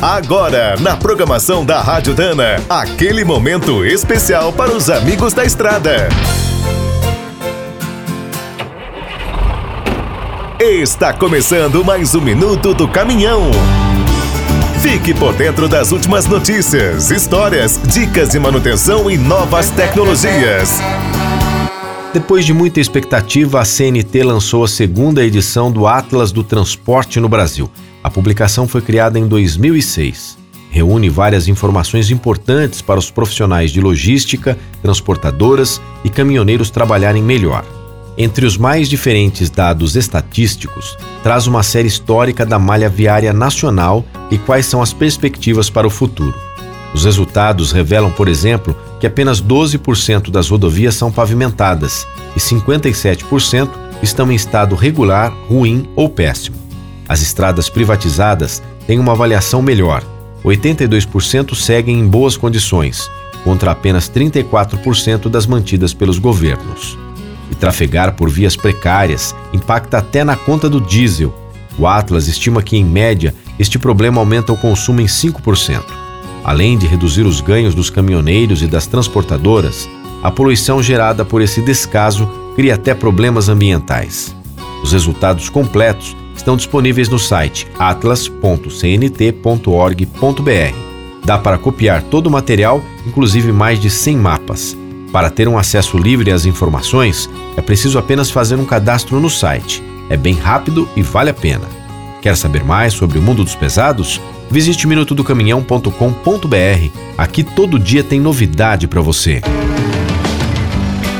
Agora, na programação da Rádio Dana, aquele momento especial para os amigos da estrada. Está começando mais um minuto do caminhão. Fique por dentro das últimas notícias, histórias, dicas de manutenção e novas tecnologias. Depois de muita expectativa, a CNT lançou a segunda edição do Atlas do Transporte no Brasil. A publicação foi criada em 2006. Reúne várias informações importantes para os profissionais de logística, transportadoras e caminhoneiros trabalharem melhor. Entre os mais diferentes dados estatísticos, traz uma série histórica da malha viária nacional e quais são as perspectivas para o futuro. Os resultados revelam, por exemplo, que apenas 12% das rodovias são pavimentadas e 57% estão em estado regular, ruim ou péssimo. As estradas privatizadas têm uma avaliação melhor. 82% seguem em boas condições, contra apenas 34% das mantidas pelos governos. E trafegar por vias precárias impacta até na conta do diesel. O Atlas estima que, em média, este problema aumenta o consumo em 5%. Além de reduzir os ganhos dos caminhoneiros e das transportadoras, a poluição gerada por esse descaso cria até problemas ambientais. Os resultados completos estão disponíveis no site atlas.cnt.org.br. Dá para copiar todo o material, inclusive mais de 100 mapas. Para ter um acesso livre às informações, é preciso apenas fazer um cadastro no site. É bem rápido e vale a pena. Quer saber mais sobre o mundo dos pesados? Visite minutodocaminhão.com.br. Aqui todo dia tem novidade para você.